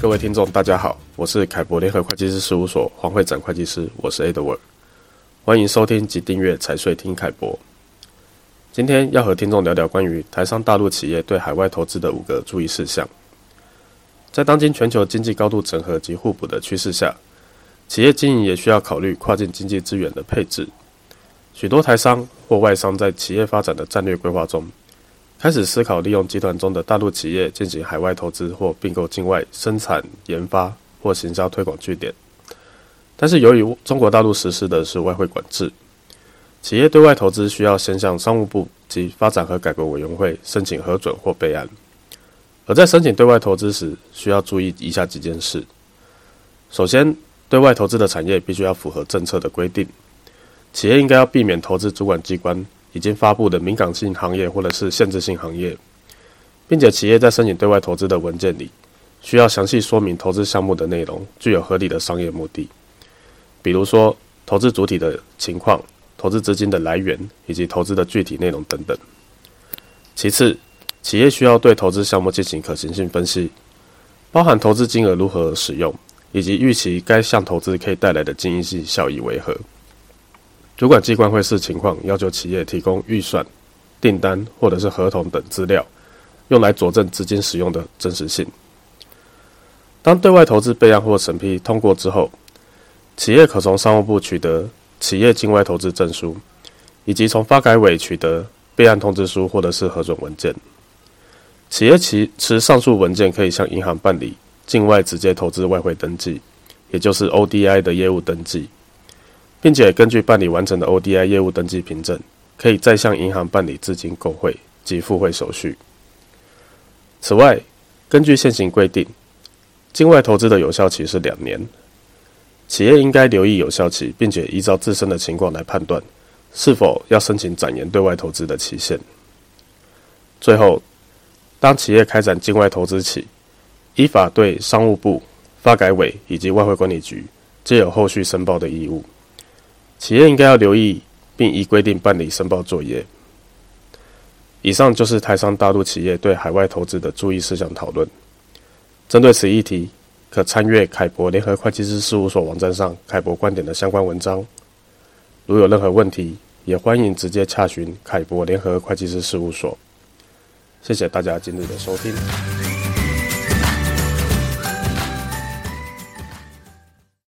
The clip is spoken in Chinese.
各位听众，大家好，我是凯博联合会计师事务所黄会展会计师，我是 Edward，欢迎收听及订阅财税听凯博。今天要和听众聊聊关于台商大陆企业对海外投资的五个注意事项。在当今全球经济高度整合及互补的趋势下，企业经营也需要考虑跨境经济资源的配置。许多台商或外商在企业发展的战略规划中，开始思考利用集团中的大陆企业进行海外投资或并购境外生产研发或行销推广据点。但是由于中国大陆实施的是外汇管制，企业对外投资需要先向商务部及发展和改革委员会申请核准或备案。而在申请对外投资时，需要注意以下几件事：首先，对外投资的产业必须要符合政策的规定，企业应该要避免投资主管机关已经发布的敏感性行业或者是限制性行业，并且企业在申请对外投资的文件里，需要详细说明投资项目的内容具有合理的商业目的，比如说投资主体的情况、投资资金的来源以及投资的具体内容等等。其次，企业需要对投资项目进行可行性分析，包含投资金额如何使用，以及预期该项投资可以带来的经济性效益为何。主管机关会视情况要求企业提供预算、订单或者是合同等资料，用来佐证资金使用的真实性。当对外投资备案或审批通过之后，企业可从商务部取得企业境外投资证书，以及从发改委取得备案通知书或者是核准文件。企业其持上述文件，可以向银行办理境外直接投资外汇登记，也就是 ODI 的业务登记，并且根据办理完成的 ODI 业务登记凭证，可以再向银行办理资金购汇及付汇手续。此外，根据现行规定，境外投资的有效期是两年，企业应该留意有效期，并且依照自身的情况来判断是否要申请展延对外投资的期限。最后。当企业开展境外投资起，依法对商务部、发改委以及外汇管理局皆有后续申报的义务。企业应该要留意，并依规定办理申报作业。以上就是台商大陆企业对海外投资的注意事项讨论。针对此议题，可参阅凯博联合会计师事务所网站上凯博观点的相关文章。如有任何问题，也欢迎直接洽询凯博联合会计师事务所。谢谢大家今日的收听。